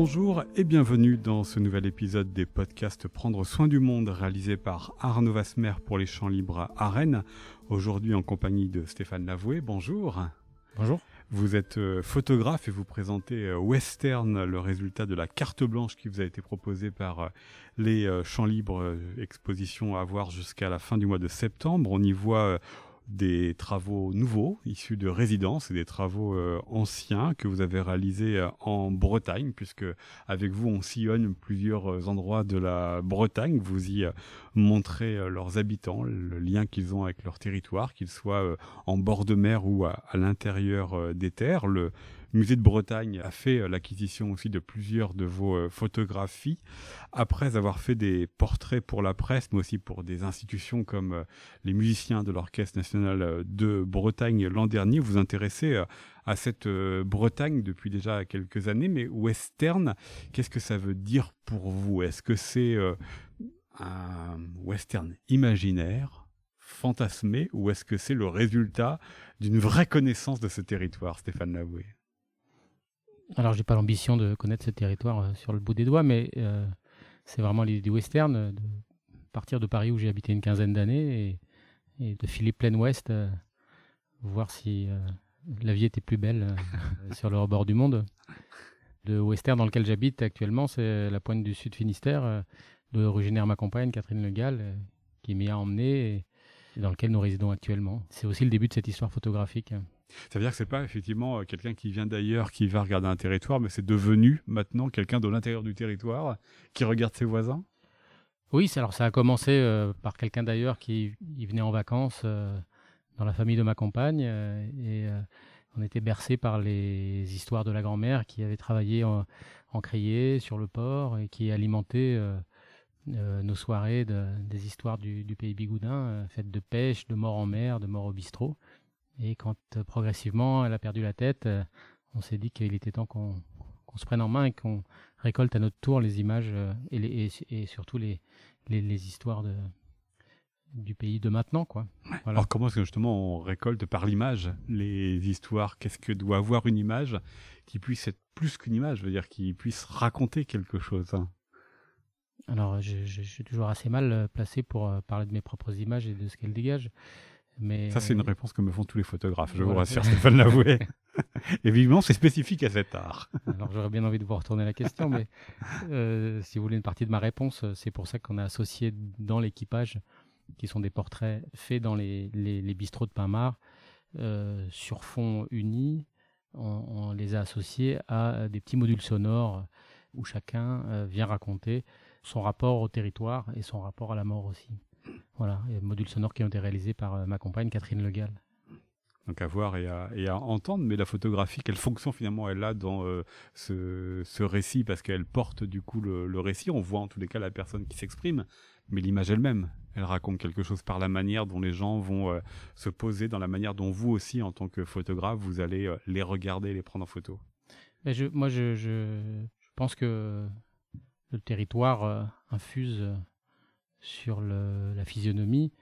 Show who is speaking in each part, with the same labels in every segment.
Speaker 1: Bonjour et bienvenue dans ce nouvel épisode des podcasts Prendre soin du monde réalisé par Arnaud Vasmer pour les champs libres à Rennes. Aujourd'hui en compagnie de Stéphane Lavoué. Bonjour.
Speaker 2: Bonjour.
Speaker 1: Vous êtes euh, photographe et vous présentez euh, Western, le résultat de la carte blanche qui vous a été proposée par euh, les Champs Libres, exposition à voir jusqu'à la fin du mois de septembre. On y voit des travaux nouveaux issus de résidences et des travaux euh, anciens que vous avez réalisés euh, en Bretagne, puisque avec vous on sillonne plusieurs euh, endroits de la Bretagne. Vous y montrez leurs habitants, le lien qu'ils ont avec leur territoire, qu'ils soient en bord de mer ou à, l'intérieur des terres. Musée de Bretagne a fait euh, l'acquisition aussi de plusieurs de vos euh, photographies. Après avoir fait des portraits pour la presse, mais aussi pour des institutions comme euh, les musiciens de l'Orchestre national de Bretagne l'an dernier, vous vous intéressez à cette Bretagne depuis déjà quelques années. Mais western, qu'est-ce que ça veut dire pour vous? Est-ce que c'est un western imaginaire fantasmé ou est-ce que c'est le résultat d'une vraie connaissance de ce territoire, Stéphane Lavoué
Speaker 2: alors, j'ai pas l'ambition de connaître ce territoire euh, sur le bout des doigts, mais euh, c'est vraiment l'idée du western, euh, de partir de Paris où j'ai habité une quinzaine d'années et, de filer plein ouest, voir si la vie était plus belle sur le rebord du monde. Le western dans lequel j'habite actuellement, c'est la pointe du sud Finistère, de originaire ma compagne, Catherine Le Gall, qui m'y a emmené et dans lequel nous résidons actuellement. C'est aussi le début de cette histoire photographique.
Speaker 1: Ça veut dire que c'est pas effectivement euh, quelqu'un qui vient d'ailleurs qui va regarder un territoire, mais c'est devenu maintenant quelqu'un de l'intérieur du territoire qui regarde ses voisins?
Speaker 2: Oui, alors ça a commencé euh, par quelqu'un d'ailleurs qui venait en vacances euh, dans la famille de ma compagne et on était bercé par les histoires de la grand-mère qui avait travaillé en, en, criée sur le port et qui alimentait nos soirées des histoires du, du pays bigoudin, faites de pêche, de mort en mer, de mort au bistrot. Et quand euh, progressivement elle a perdu la tête, euh, on s'est dit qu'il était temps qu'on se prenne en main et qu'on récolte à notre tour les images euh, et, et, surtout les, les, histoires de, du pays de maintenant. Quoi.
Speaker 1: Alors comment est-ce que justement on récolte par l'image les histoires? Qu'est-ce que doit avoir une image qui puisse être plus qu'une image, je veux dire qui puisse raconter quelque chose hein?
Speaker 2: Alors je, je, suis toujours assez mal placé pour parler de mes propres images et de ce qu'elles dégagent.
Speaker 1: Ça, c'est une réponse que me font tous les photographes, je vous rassure, Stéphane Lavoué. Évidemment, c'est spécifique à cet art.
Speaker 2: Alors, j'aurais bien envie de vous retourner la question, mais euh, si vous voulez une partie de ma réponse, c'est pour ça qu'on a associé dans l'équipage, qui sont des portraits faits dans les, les, bistrots de Pinmar, euh, sur fond uni. On, les a associés à des petits modules sonores où chacun euh, vient raconter son rapport au territoire et son rapport à la mort aussi. Voilà, et modules sonores qui ont été réalisés par euh, ma compagne Catherine Le Gall.
Speaker 1: Donc à voir et à, entendre, mais la photographie, quelle fonction finalement elle a dans euh, ce, récit, parce qu'elle porte du coup le, récit, on voit en tous les cas la personne qui s'exprime, mais l'image elle-même, elle raconte quelque chose par la manière dont les gens vont euh, se poser, dans la manière dont vous aussi, en tant que photographe, vous allez les regarder, les prendre en photo.
Speaker 2: Mais je, moi, je, je, pense que le territoire infuse sur la physionomie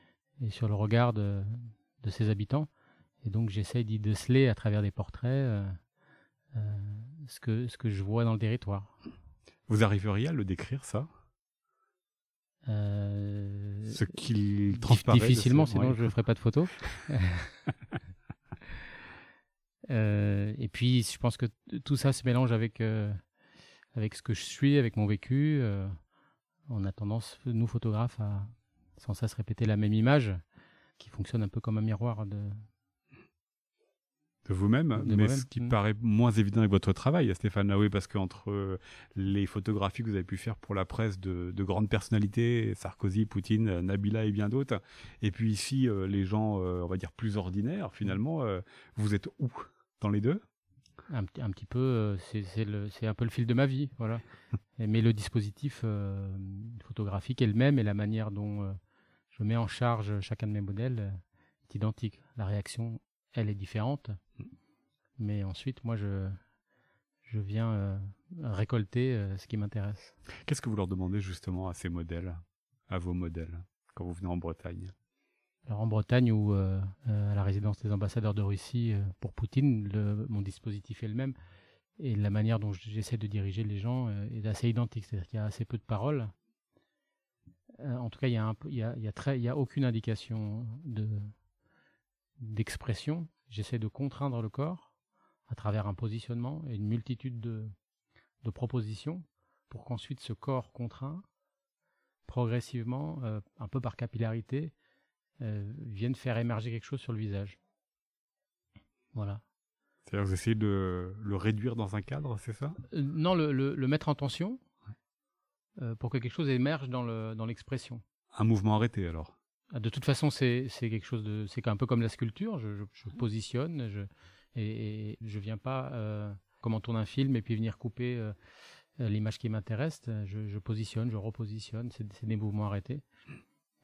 Speaker 2: et sur le regard de, ses habitants. Et donc j'essaye d'y déceler à travers des portraits euh, euh, ce, que, ce que je vois dans le territoire.
Speaker 1: Vous arriveriez à le décrire, ça? Euh, Ce qu'il transparaît
Speaker 2: Difficilement, sinon je ne ferai pas de photos. et puis je pense que tout ça se mélange avec, avec ce que je suis, avec mon vécu on a tendance, nous photographes, à sans cesse répéter la même image qui fonctionne un peu comme un miroir de,
Speaker 1: de vous-même, mais ce qui paraît moins évident avec votre travail, Stéphane Laoué, parce qu'entre euh, les photographies que vous avez pu faire pour la presse de, grandes personnalités, Sarkozy, Poutine, Nabila et bien d'autres, et puis ici, euh, les gens, euh, on va dire, plus ordinaires, finalement, vous êtes où dans les deux?
Speaker 2: Un, un, petit peu, euh, c'est un peu le fil de ma vie, voilà. Mais le dispositif euh, photographique est le même et la manière dont euh, je mets en charge chacun de mes modèles est identique. La réaction, elle est différente, mais ensuite, moi, je, je viens récolter ce qui m'intéresse.
Speaker 1: Qu'est-ce que vous leur demandez justement à ces modèles, à vos modèles, quand vous venez en Bretagne?
Speaker 2: Alors en Bretagne ou euh, euh, à la résidence des ambassadeurs de Russie euh, pour Poutine, mon dispositif est le même. et la manière dont j'essaie de diriger les gens est assez identique, c'est-à-dire qu'il y a assez peu de paroles. en tout cas, il y a, aucune indication de d'expression. J'essaie de contraindre le corps à travers un positionnement et une multitude de, propositions pour qu'ensuite ce corps contraint, progressivement, un peu par capillarité, euh, vienne faire émerger quelque chose sur le visage. Voilà.
Speaker 1: C'est-à-dire que vous essayez de le réduire dans un cadre, c'est ça?
Speaker 2: Euh, Non, le, le, mettre en tension pour que quelque chose émerge dans l'expression.
Speaker 1: un mouvement arrêté alors
Speaker 2: ah, de toute façon, c'est quelque chose de, c'est un peu comme la sculpture. Je, je, positionne, je, et, je viens pas euh, comme on tourne un film et puis venir couper euh, l'image qui m'intéresse. Je, je, positionne, je repositionne. C'est des mouvements arrêtés.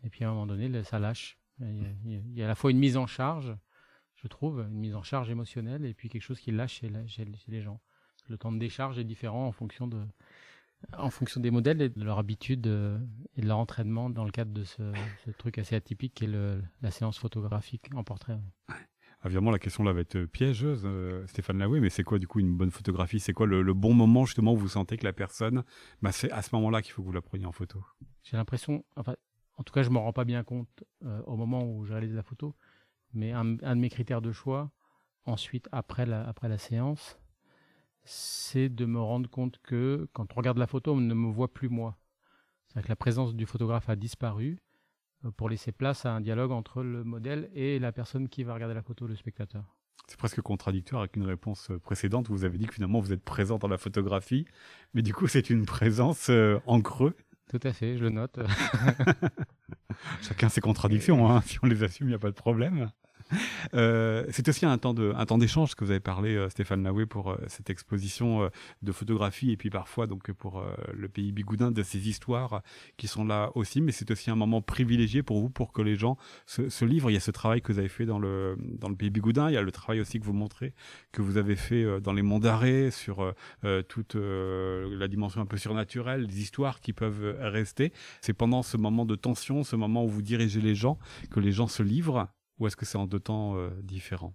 Speaker 2: Et puis à un moment donné, ça lâche. Il y, a, à la fois une mise en charge, je trouve, une mise en charge émotionnelle, et puis quelque chose qui lâche chez, chez les gens. Le temps de décharge est différent en fonction de, en fonction des modèles et de leur habitude euh, et de leur entraînement dans le cadre de ce, truc assez atypique qui est la séance photographique en portrait.
Speaker 1: Évidemment, la question là va être piégeuse, euh, Stéphane Laoué, mais c'est quoi du coup une bonne photographie? C'est quoi le, bon moment justement où vous sentez que la personne, bah, c'est à ce moment-là qu'il faut que vous la preniez en photo?
Speaker 2: J'ai l'impression, enfin, en tout cas, je m'en rends pas bien compte euh, au moment où je réalise la photo, mais un, de mes critères de choix, ensuite, après la, après la séance, c'est de me rendre compte que quand on regarde la photo, on ne me voit plus moi. C'est-à-dire que la présence du photographe a disparu euh, pour laisser place à un dialogue entre le modèle et la personne qui va regarder la photo, le spectateur.
Speaker 1: C'est presque contradictoire avec une réponse euh, précédente où vous avez dit que finalement vous êtes présent dans la photographie, mais du coup c'est une présence en creux.
Speaker 2: Tout à fait, je le note.
Speaker 1: Chacun ses contradictions, hein. si on les assume, il n'y a pas de problème. Euh, c'est aussi un temps de un temps d'échange que vous avez parlé euh, Stéphane Laoué pour euh, cette exposition de photographie et puis parfois donc pour le pays bigoudin de ces histoires qui sont là aussi. Mais c'est aussi un moment privilégié pour vous pour que les gens se, livrent. Il y a ce travail que vous avez fait dans le dans le pays bigoudin. Il y a le travail aussi que vous montrez que vous avez fait dans les monts d'arrêt sur toute la dimension un peu surnaturelle des histoires qui peuvent rester. C'est pendant ce moment de tension ce moment où vous dirigez les gens que les gens se livrent ou est-ce que c'est en deux temps euh, différents?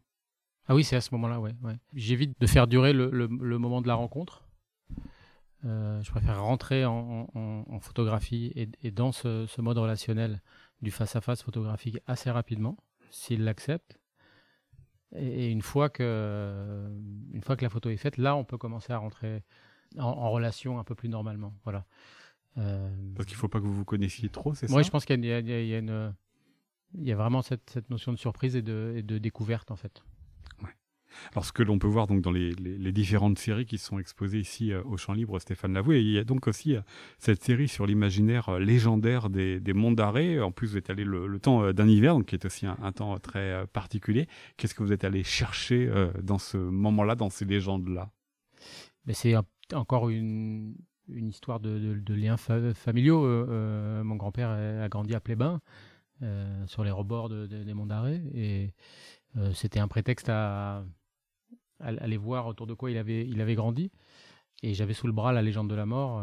Speaker 2: Ah oui, c'est à ce moment-là, ouais. J'évite de faire durer le, moment de la rencontre. Euh, je préfère rentrer en, photographie et, dans ce, mode relationnel du face-à-face photographique assez rapidement, s'il l'accepte. Et, une, fois que, une fois que la photo est faite, là, on peut commencer à rentrer en, relation un peu plus normalement. Voilà.
Speaker 1: Euh, Parce qu'il ne faut pas que vous vous connaissiez trop, c'est ça?
Speaker 2: Oui, je pense qu'il y, y, a une il y a vraiment cette, cette notion de surprise et de, et de découverte en fait.
Speaker 1: Ouais. Alors ce que l'on peut voir donc dans les, les, différentes séries qui sont exposées ici euh, au Champ Libre, Stéphane Lavoué, il y a donc aussi euh, cette série sur l'imaginaire euh, légendaire des, des monts d'arrêt. En plus, vous êtes allé le, temps d'un hiver, donc qui est aussi un, temps très particulier. Qu'est-ce que vous êtes allé chercher dans ce moment-là, dans ces légendes-là?
Speaker 2: Mais c'est encore une, une histoire de, de, liens familiaux. mon grand-père a grandi à Plébin. Euh, sur les rebords des monts d'arrêt. Et euh, c'était un prétexte à, aller voir autour de quoi il avait, il avait grandi. Et j'avais sous le bras la légende de la mort.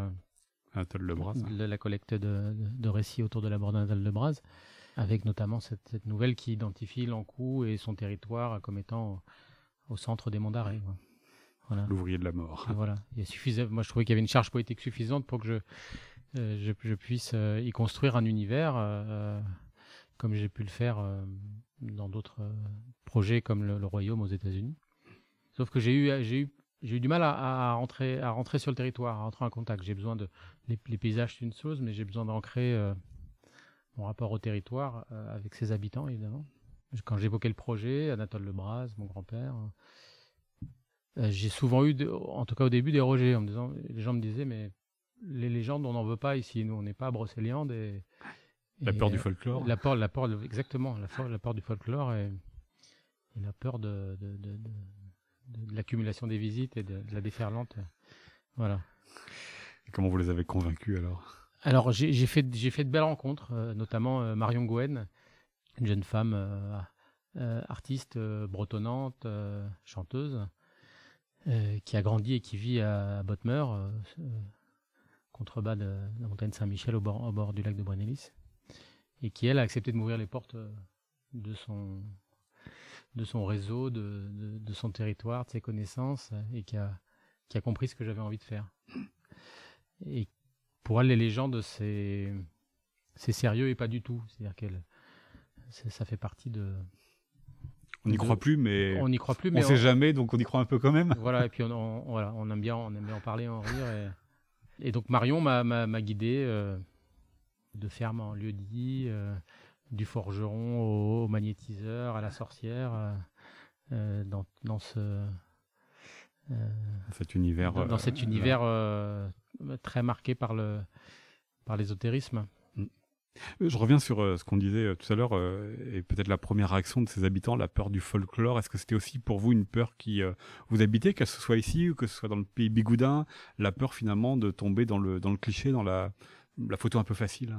Speaker 2: Euh,
Speaker 1: de Braz.
Speaker 2: La, collecte de, récits autour de la mort d'Anatal de Braz, avec notamment cette, nouvelle qui identifie l'Ancou et son territoire comme étant au, centre des monts d'arrêt.
Speaker 1: Voilà. L'ouvrier de la mort.
Speaker 2: voilà. Il suffisait, moi, je trouvais qu'il y avait une charge poétique suffisante pour que je, je, puisse y construire un univers comme j'ai pu le faire euh, dans d'autres euh, projets comme le, Royaume aux États-Unis. Sauf que j'ai eu, j'ai eu, j'ai eu du mal à, rentrer, à rentrer sur le territoire, à rentrer en contact. J'ai besoin de les, paysages c'est une chose, mais j'ai besoin d'ancrer euh, mon rapport au territoire avec ses habitants évidemment. Quand j'évoquais le projet, Anatole Lebras, mon grand-père, j'ai souvent eu, en tout cas au début, des rejets en me disant, les gens me disaient mais les légendes on n'en veut pas ici, nous on n'est pas à Brocéliande et
Speaker 1: la peur du folklore.
Speaker 2: La peur, la peur, exactement, la peur, la peur du folklore et, la peur de, de, de, de l'accumulation des visites et de, la déferlante. Voilà.
Speaker 1: Et comment vous les avez convaincus alors?
Speaker 2: Alors j'ai fait, j'ai fait de belles rencontres, euh, notamment euh, Marion Gouen, une jeune femme euh, artiste bretonnante, chanteuse, qui a grandi et qui vit à, Bottmer, contrebas de la montagne Saint-Michel au bord, au bord du lac de Brunelis et qui, elle, a accepté de m'ouvrir les portes euh, de son, de son réseau, de, de, son territoire, de ses connaissances, et qui a, qui a compris ce que j'avais envie de faire. Et pour elle, les légendes, c'est c'est sérieux et pas du tout. C'est-à-dire qu'elle ça fait partie de
Speaker 1: on n'y croit plus, mais
Speaker 2: on n'y croit plus, mais
Speaker 1: on sait jamais, donc on y croit un peu quand même.
Speaker 2: Voilà, et puis on, voilà, on aime bien, on aime bien en parler, en rire. Et, donc Marion m'a guidé euh, de ferme en lieu dit, euh, du forgeron au, magnétiseur, à la sorcière, euh, dans, dans, ce
Speaker 1: cet univers,
Speaker 2: dans, cet univers très marqué par le par l'ésotérisme.
Speaker 1: Euh, je reviens sur euh, ce qu'on disait euh, tout à l'heure, et peut-être la première réaction de ces habitants, la peur du folklore. Est-ce que c'était aussi pour vous une peur qui vous habitait, que ce soit ici ou que ce soit dans le pays bigoudin, la peur finalement de tomber dans le, dans le cliché, dans la, la photo un peu facile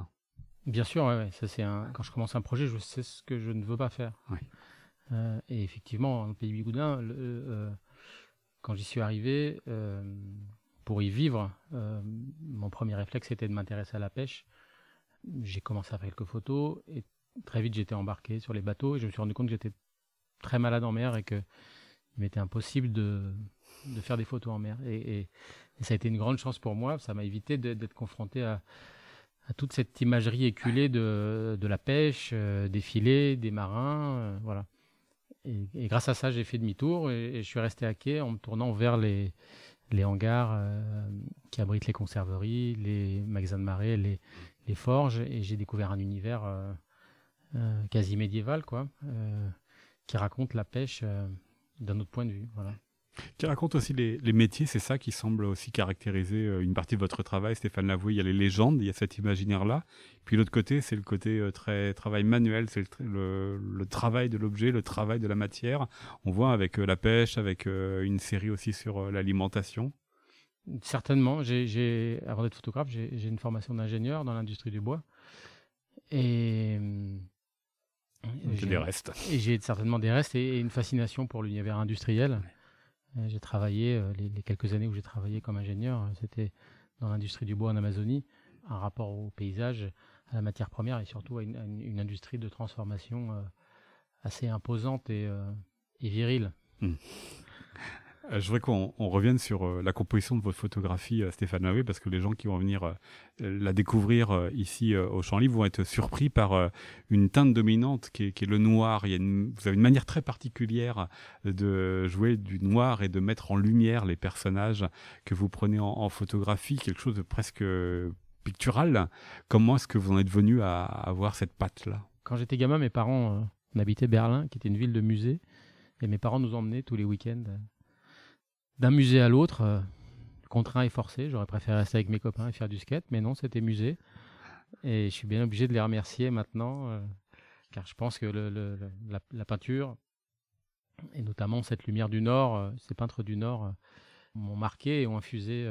Speaker 2: Bien sûr, ouais, ça c'est un... quand je commence un projet, je sais ce que je ne veux pas faire. et effectivement, le pays bigoudin, quand j'y suis arrivé, pour y vivre, mon premier réflexe était de m'intéresser à la pêche j'ai commencé à faire quelques photos et très vite j'étais embarqué sur les bateaux et je me suis rendu compte que j'étais très malade en mer et que il m'était impossible de, de, faire des photos en mer. Et, ça a été une grande chance pour moi. Ça m'a évité d'être confronté à, toute cette imagerie éculée de, la pêche, euh, des filets, des marins. Euh, voilà. Et, grâce à ça, j'ai fait demi-tour et, je suis resté à quai en me tournant vers les, hangars euh, qui abritent les conserveries, les magasins de marée, les, les forges et j'ai découvert un univers quasi médiéval, quoi, qui raconte la pêche d'un autre point de vue. Voilà.
Speaker 1: Qui raconte aussi les, métiers, c'est ça qui semble aussi caractériser une partie de votre travail, Stéphane Lavoué. Il y a les légendes, il y a cet imaginaire-là. Puis l'autre côté, c'est le côté très travail manuel, c'est le, travail de l'objet, le travail de la matière. On voit avec la pêche, avec une série aussi sur l'alimentation.
Speaker 2: Certainement. J'ai, avant d'être photographe, j'ai une formation d'ingénieur dans l'industrie du bois. Et.
Speaker 1: J'ai des restes.
Speaker 2: Et j'ai certainement des restes et, une fascination pour l'univers industriel. Euh, j'ai travaillé, euh, les, quelques années où j'ai travaillé comme ingénieur, euh, c'était dans l'industrie du bois en Amazonie, un rapport au paysage, à la matière première et surtout à une, industrie de transformation assez imposante et, virile. Hmm.
Speaker 1: Euh, je voudrais qu'on revienne sur euh, la composition de votre photographie, euh, Stéphane Maoué, parce que les gens qui vont venir la découvrir ici au Champ Libre vont être surpris par une teinte dominante qui est, le noir. Il y a vous avez une manière très particulière de jouer du noir et de mettre en lumière les personnages que vous prenez en, photographie, quelque chose de presque pictural. Comment est-ce que vous en êtes venu à, avoir cette patte-là?
Speaker 2: Quand j'étais gamin, mes parents habitaient Berlin, qui était une ville de musée, et mes parents nous emmenaient tous les week-ends d'un musée à l'autre, euh, contraint et forcé. J'aurais préféré rester avec mes copains et faire du skate, mais non, c'était musée. Et je suis bien obligé de les remercier maintenant, euh, car je pense que la, peinture, et notamment cette lumière du Nord, euh, ces peintres du Nord, m'ont marqué et ont infusé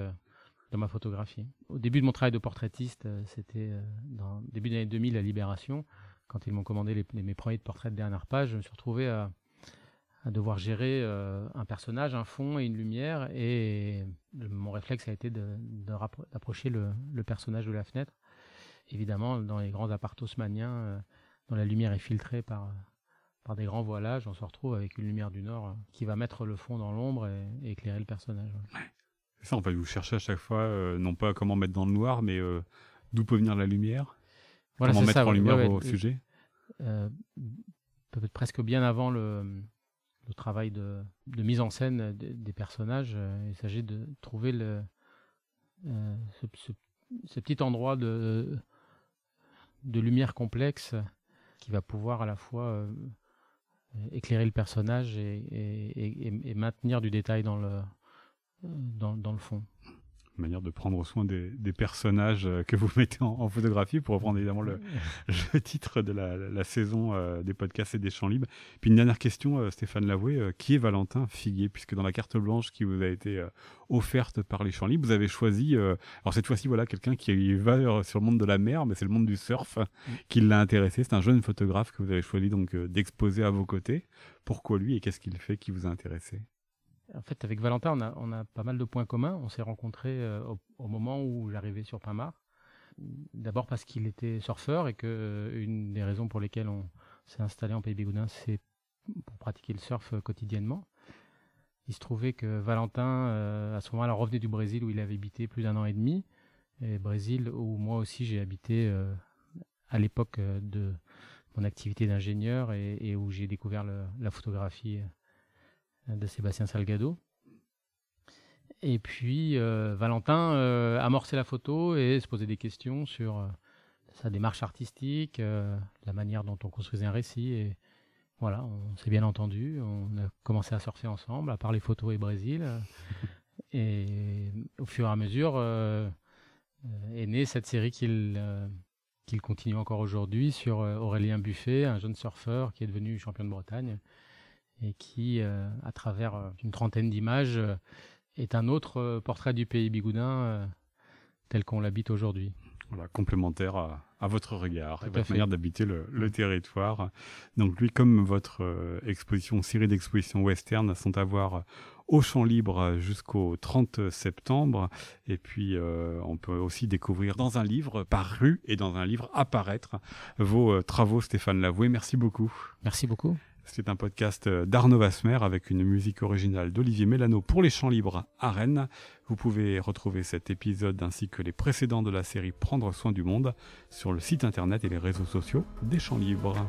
Speaker 2: dans ma photographie. Au début de mon travail de portraitiste, c'était dans début des années 2000 à Libération, quand ils m'ont commandé mes premiers portraits de dernière page, je me suis retrouvé à à devoir gérer euh, un personnage, un fond et une lumière. Et mon réflexe a été d'approcher de, le, personnage de la fenêtre. Évidemment, dans les grands appartements haussmanniens, euh, dont la lumière est filtrée par, par des grands voilages, on se retrouve avec une lumière du nord euh, qui va mettre le fond dans l'ombre et, éclairer le personnage.
Speaker 1: C'est ça, en fait, vous cherchez à chaque fois, non pas comment mettre dans le noir, mais d'où peut venir la lumière Comment mettre en lumière au sujet
Speaker 2: Peut-être presque bien avant le, le travail de, mise en scène des, personnages. Euh, il s'agit de trouver euh, ce, petit endroit de, lumière complexe qui va pouvoir à la fois euh, éclairer le personnage et, maintenir du détail dans le fond
Speaker 1: manière de prendre soin des, personnages euh, que vous mettez en, photographie, pour reprendre évidemment le, titre de la, saison euh, des podcasts et des champs libres. Puis une dernière question, euh, Stéphane Lavoué, qui est Valentin Figuier? Puisque dans la carte blanche qui vous a été offerte par les champs libres, vous avez choisi, alors cette fois-ci, voilà, quelqu'un qui va sur le monde de la mer, mais c'est le monde du surf qui l'a intéressé. C'est un jeune photographe que vous avez choisi donc d'exposer à vos côtés. Pourquoi lui et qu'est-ce qu'il fait qui vous a intéressé?
Speaker 2: En fait, avec Valentin, on a, pas mal de points communs. On s'est rencontrés euh, au, moment où j'arrivais sur Pinmar. D'abord parce qu'il était surfeur et que euh, une des raisons pour lesquelles on s'est installé en Pays Bigoudin, c'est pour pratiquer le surf quotidiennement. il se trouvait que Valentin, à ce moment-là, revenait du Brésil où il avait habité plus d'un an et demi. Et Brésil où moi aussi j'ai habité à l'époque de mon activité d'ingénieur et, où j'ai découvert la photographie de Sébastien Salgado. Et puis euh, Valentin euh, amorçait la photo et se posait des questions sur euh, sa démarche artistique, la manière dont on construisait un récit. Et voilà, on s'est bien entendu. On a commencé à surfer ensemble, à parler photo et Brésil. et au fur et à mesure est née cette série qu'il qu'il continue encore aujourd'hui sur Aurélien Buffet, un jeune surfeur qui est devenu champion de Bretagne et qui, à travers une trentaine d'images, est un autre euh, portrait du pays bigoudin euh, tel qu'on l'habite aujourd'hui.
Speaker 1: Voilà, complémentaire à, votre regard, à votre manière d'habiter le, territoire. Donc lui, comme votre euh, exposition, série d'expositions western sont à voir au champ libre jusqu'au 30 septembre. Et puis, on peut aussi découvrir dans un livre paru et dans un livre apparaître vos travaux, Stéphane Lavoué. Merci beaucoup.
Speaker 2: Merci beaucoup.
Speaker 1: C'est un podcast d'Arnaud Vasmer avec une musique originale d'Olivier Mélano pour les Champs Libres à Rennes. Vous pouvez retrouver cet épisode ainsi que les précédents de la série Prendre soin du monde sur le site internet et les réseaux sociaux des Champs Libres.